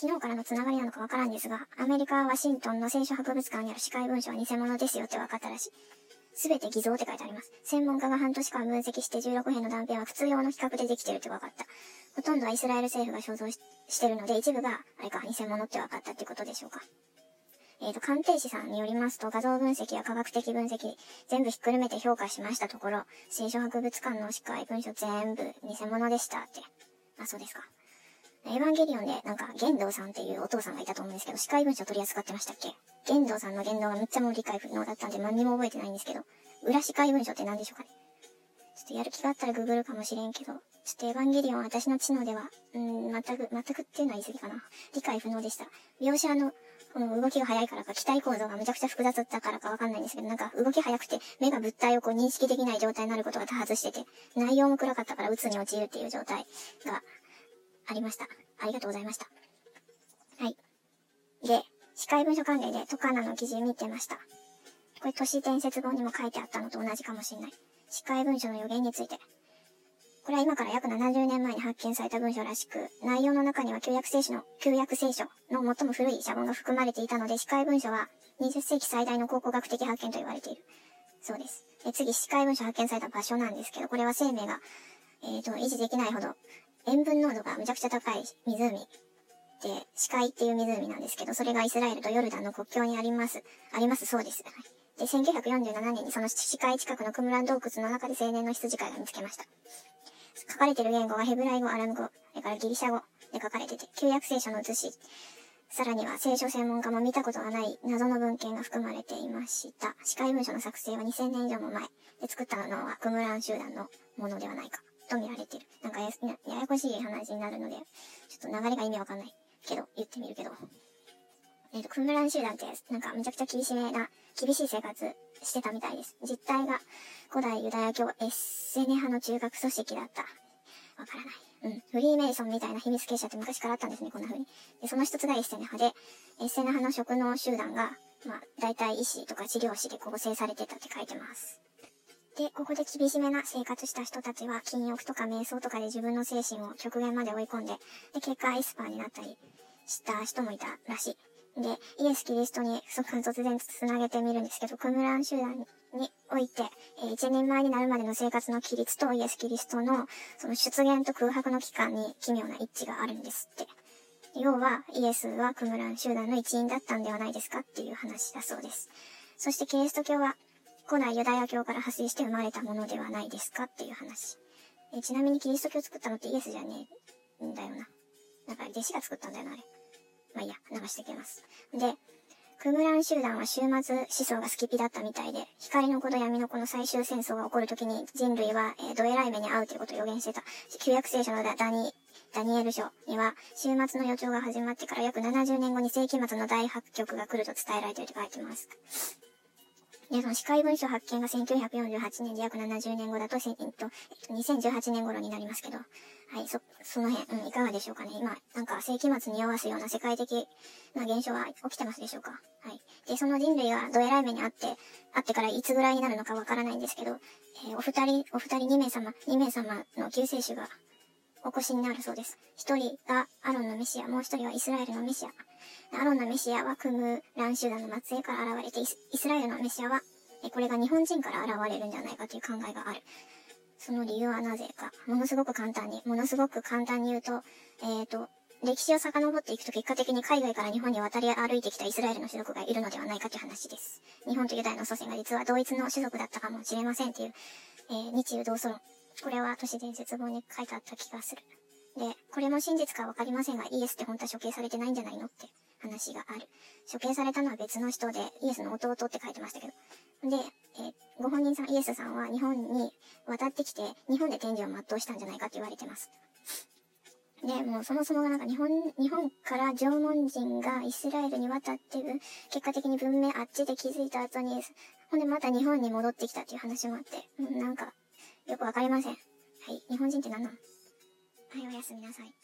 昨日からのつながりなのかわからんですが、アメリカ・ワシントンの聖書博物館にある司会文書は偽物ですよって分かったらしい。すべて偽造って書いてあります。専門家が半年間分析して16編の断片は普通用の比較でできてるって分かった。ほとんどはイスラエル政府が所蔵してるので、一部が、あれか、偽物って分かったってことでしょうか。えっ、ー、と、鑑定士さんによりますと、画像分析や科学的分析、全部ひっくるめて評価しましたところ、聖書博物館の司会文書全部偽物でしたって。あ、そうですか。エヴァンゲリオンで、なんか、玄道さんっていうお父さんがいたと思うんですけど、司会文書取り扱ってましたっけ？玄道さんの言動がめっちゃもう理解不能だったんで何にも覚えてないんですけど、裏司会文書って何でしょうかね？ちょっとやる気があったらググるかもしれんけど、ちょっとエヴァンゲリオン私の知能では、うん、全く、全くっていうのは言い過ぎかな。理解不能でした。描写のこの動きが速いからか、機体構造がめちゃくちゃ複雑だったからかわかんないんですけど、なんか動き速くて、目が物体をこう認識できない状態になることが多発してて、内容も暗かったから鬱に陥るっていう状態がありました。ありがとうございました。はい。で、司会文書関連でトカナの記事見てました。これ都市伝説本にも書いてあったのと同じかもしれない。司会文書の予言について。これは今から約70年前に発見された文書らしく、内容の中には旧約聖書の、旧約聖書の最も古い写本が含まれていたので、司会文書は20世紀最大の考古学的発見と言われている。そうです。で次、司会文書発見された場所なんですけど、これは生命が、えっ、ー、と、維持できないほど、塩分濃度がめちゃくちゃ高い湖で、視界っていう湖なんですけど、それがイスラエルとヨルダンの国境にあります。あります、そうです。で、1947年にその視界近くのクムラン洞窟の中で青年の羊飼いが見つけました。書かれてる言語はヘブライ語、アラム語、それからギリシャ語で書かれてて、旧約聖書の写し、さらには聖書専門家も見たことがない謎の文献が含まれていました。司会文書の作成は2000年以上も前で作ったのはクムラン集団のものではないかと見られてる。なんかやややこしい話になるので、ちょっと流れが意味わかんないけど、言ってみるけど。えっ、ー、と、クムラン集団って、なんかめちゃくちゃ厳しめな、厳しい生活してたみたいです。実態が古代ユダヤ教エッセネ派の中核組織だった。わからない。うん。フリーメイソンみたいな秘密結社って昔からあったんですね、こんな風に。で、その一つがエッセネ派で、エッセネ派の職能集団が、まあ、大体医師とか治療師で構成されてたって書いてます。で、ここで厳しめな生活した人たちは、禁欲とか瞑想とかで自分の精神を極限まで追い込んで、で、結果エスパーになったりした人もいたらしい。で、イエス・キリストにその突然繋げてみるんですけど、クムラン集団において、えー、一人前になるまでの生活の規律とイエス・キリストのその出現と空白の期間に奇妙な一致があるんですって。要は、イエスはクムラン集団の一員だったんではないですかっていう話だそうです。そしてキリスト教は古代ユダヤ教から派生して生まれたものではないですかっていう話。えちなみにキリスト教を作ったのってイエスじゃねえんだよな。なんか弟子が作ったんだよな、あれ。まあいいや、流していきます。で、クムラン集団は終末思想がスキピだったみたいで、光の子と闇の子の最終戦争が起こるときに人類は、えー、どえらい目に遭うということを予言してた。旧約聖書のダニ、ダニエル書には、終末の予兆が始まってから約70年後に世紀末の大発極が来ると伝えられていると書いてます。で、その司会文書発見が1948年で約70年後だと、えっと、2018年頃になりますけど、はい、そ、その辺、うん、いかがでしょうかね。今、なんか世紀末に合わすような世界的な現象は起きてますでしょうか。はい。で、その人類がどえらい目にあって、あってからいつぐらいになるのかわからないんですけど、えー、お二人、お二人2名様、2名様の救世主がお越しになるそうです。一人がアロンのメシア、もう一人はイスラエルのメシア。アロンのメシアはクムラン集団の末裔から現れてイス、イスラエルのメシアは、これが日本人から現れるんじゃないかという考えがある。その理由はなぜか。ものすごく簡単に、ものすごく簡単に言うと、えっ、ー、と、歴史を遡っていくと結果的に海外から日本に渡り歩いてきたイスラエルの種族がいるのではないかという話です。日本とユダヤの祖先が実は同一の種族だったかもしれませんという、えー、日中同祖論。これは都市伝説本に書いてあった気がする。で、これも真実かわかりませんが、イエスって本当は処刑されてないんじゃないのって話がある。処刑されたのは別の人で、イエスの弟って書いてましたけど。で、え、ご本人さん、イエスさんは日本に渡ってきて、日本で天寿を全うしたんじゃないかって言われてます。で、もうそもそもがなんか日本、日本から縄文人がイスラエルに渡って、結果的に文明あっちで気づいた後に、ほんでまた日本に戻ってきたっていう話もあって、なんか、よくわかりません。はい、日本人って何なの？はい、おやすみなさい。